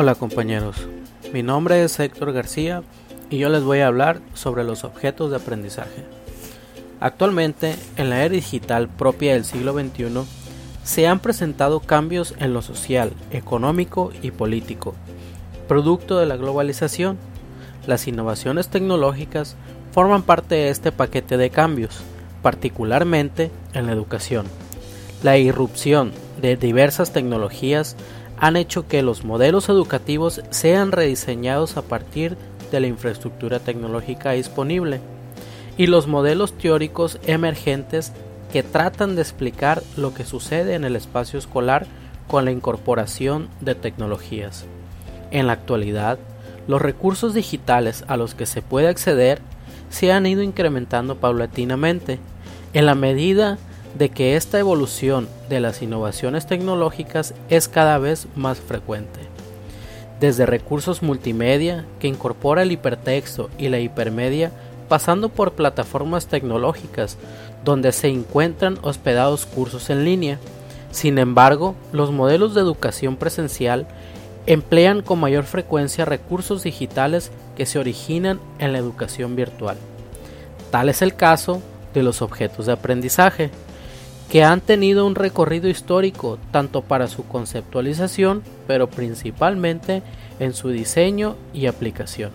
Hola compañeros, mi nombre es Héctor García y yo les voy a hablar sobre los objetos de aprendizaje. Actualmente, en la era digital propia del siglo XXI, se han presentado cambios en lo social, económico y político, producto de la globalización. Las innovaciones tecnológicas forman parte de este paquete de cambios, particularmente en la educación. La irrupción de diversas tecnologías han hecho que los modelos educativos sean rediseñados a partir de la infraestructura tecnológica disponible y los modelos teóricos emergentes que tratan de explicar lo que sucede en el espacio escolar con la incorporación de tecnologías. En la actualidad, los recursos digitales a los que se puede acceder se han ido incrementando paulatinamente en la medida de que esta evolución de las innovaciones tecnológicas es cada vez más frecuente. Desde recursos multimedia que incorpora el hipertexto y la hipermedia, pasando por plataformas tecnológicas donde se encuentran hospedados cursos en línea. Sin embargo, los modelos de educación presencial emplean con mayor frecuencia recursos digitales que se originan en la educación virtual. Tal es el caso de los objetos de aprendizaje, que han tenido un recorrido histórico tanto para su conceptualización, pero principalmente en su diseño y aplicación.